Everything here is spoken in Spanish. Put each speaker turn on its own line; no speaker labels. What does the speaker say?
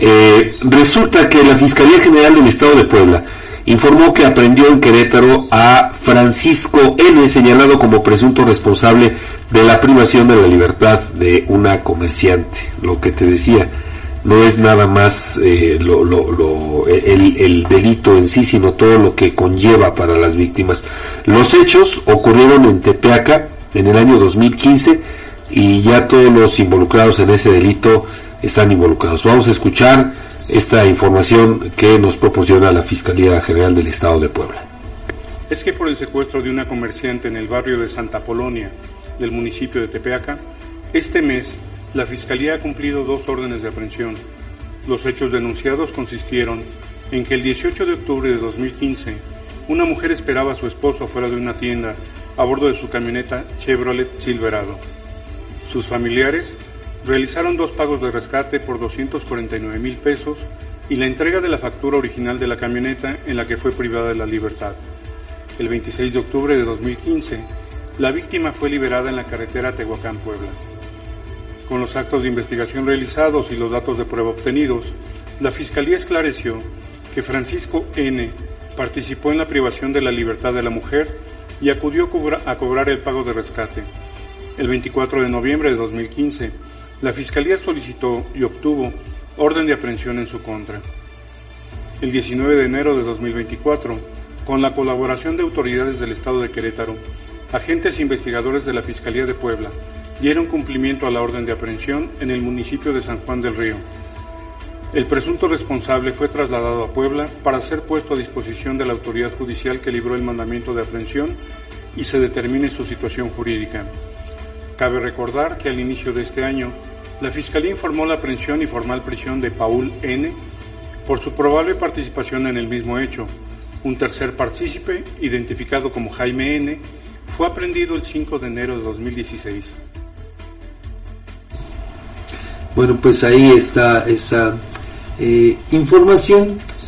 Eh, resulta que la Fiscalía General del Estado de Puebla informó que aprendió en Querétaro a Francisco N., señalado como presunto responsable de la privación de la libertad de una comerciante. Lo que te decía, no es nada más eh, lo, lo, el, el, delito en sí, sino todo lo que conlleva para las víctimas. Los hechos ocurrieron en Tepeaca en el año 2015 y ya todos los involucrados en ese delito están involucrados. Vamos a escuchar esta información que nos proporciona la Fiscalía General del Estado de Puebla.
Es que por el secuestro de una comerciante en el barrio de Santa Polonia del municipio de Tepeaca, este mes la Fiscalía ha cumplido dos órdenes de aprehensión. Los hechos denunciados consistieron en que el 18 de octubre de 2015, una mujer esperaba a su esposo fuera de una tienda a bordo de su camioneta Chevrolet Silverado. Sus familiares realizaron dos pagos de rescate por 249 mil pesos y la entrega de la factura original de la camioneta en la que fue privada de la libertad. El 26 de octubre de 2015, la víctima fue liberada en la carretera Tehuacán-Puebla. Con los actos de investigación realizados y los datos de prueba obtenidos, la Fiscalía esclareció que Francisco N. participó en la privación de la libertad de la mujer y acudió a cobrar el pago de rescate. El 24 de noviembre de 2015, la Fiscalía solicitó y obtuvo orden de aprehensión en su contra. El 19 de enero de 2024, con la colaboración de autoridades del Estado de Querétaro, agentes e investigadores de la Fiscalía de Puebla dieron cumplimiento a la orden de aprehensión en el municipio de San Juan del Río. El presunto responsable fue trasladado a Puebla para ser puesto a disposición de la autoridad judicial que libró el mandamiento de aprehensión y se determine su situación jurídica. Cabe recordar que al inicio de este año, la Fiscalía informó la aprehensión y formal prisión de Paul N. por su probable participación en el mismo hecho. Un tercer partícipe, identificado como Jaime N., fue aprendido el 5 de enero de 2016.
Bueno, pues ahí está esa eh, información